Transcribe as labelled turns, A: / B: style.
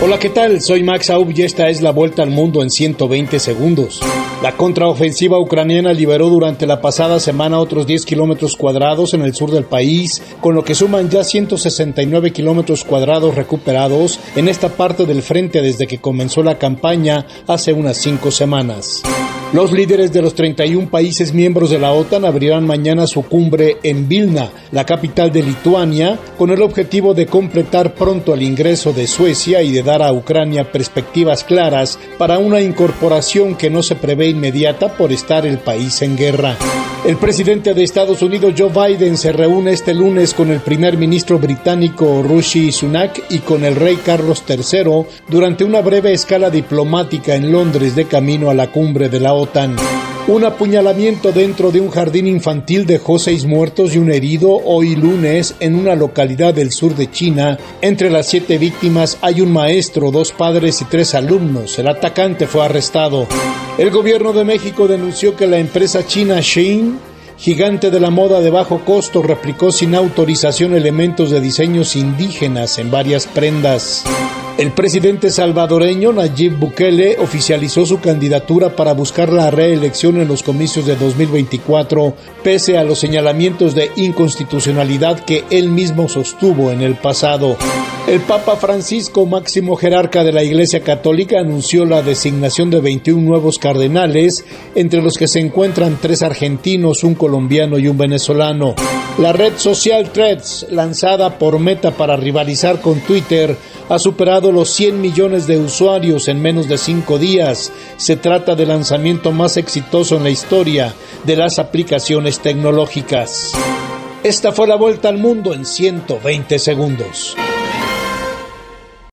A: Hola, ¿qué tal? Soy Max Aub y esta es la vuelta al mundo en 120 segundos. La contraofensiva ucraniana liberó durante la pasada semana otros 10 kilómetros cuadrados en el sur del país, con lo que suman ya 169 kilómetros cuadrados recuperados en esta parte del frente desde que comenzó la campaña hace unas cinco semanas. Los líderes de los 31 países miembros de la OTAN abrirán mañana su cumbre en Vilna, la capital de Lituania, con el objetivo de completar pronto el ingreso de Suecia y de dar a Ucrania perspectivas claras para una incorporación que no se prevé inmediata por estar el país en guerra. El presidente de Estados Unidos Joe Biden se reúne este lunes con el primer ministro británico Rishi Sunak y con el rey Carlos III durante una breve escala diplomática en Londres de camino a la cumbre de la OTAN. Un apuñalamiento dentro de un jardín infantil dejó seis muertos y un herido hoy lunes en una localidad del sur de China. Entre las siete víctimas hay un maestro, dos padres y tres alumnos. El atacante fue arrestado. El gobierno de México denunció que la empresa china Shein gigante de la moda de bajo costo, replicó sin autorización elementos de diseños indígenas en varias prendas. El presidente salvadoreño Nayib Bukele oficializó su candidatura para buscar la reelección en los comicios de 2024, pese a los señalamientos de inconstitucionalidad que él mismo sostuvo en el pasado. El Papa Francisco, máximo jerarca de la Iglesia Católica, anunció la designación de 21 nuevos cardenales, entre los que se encuentran tres argentinos, un colombiano y un venezolano. La red social Threads, lanzada por Meta para rivalizar con Twitter, ha superado los 100 millones de usuarios en menos de cinco días. Se trata del lanzamiento más exitoso en la historia de las aplicaciones tecnológicas. Esta fue la vuelta al mundo en 120 segundos.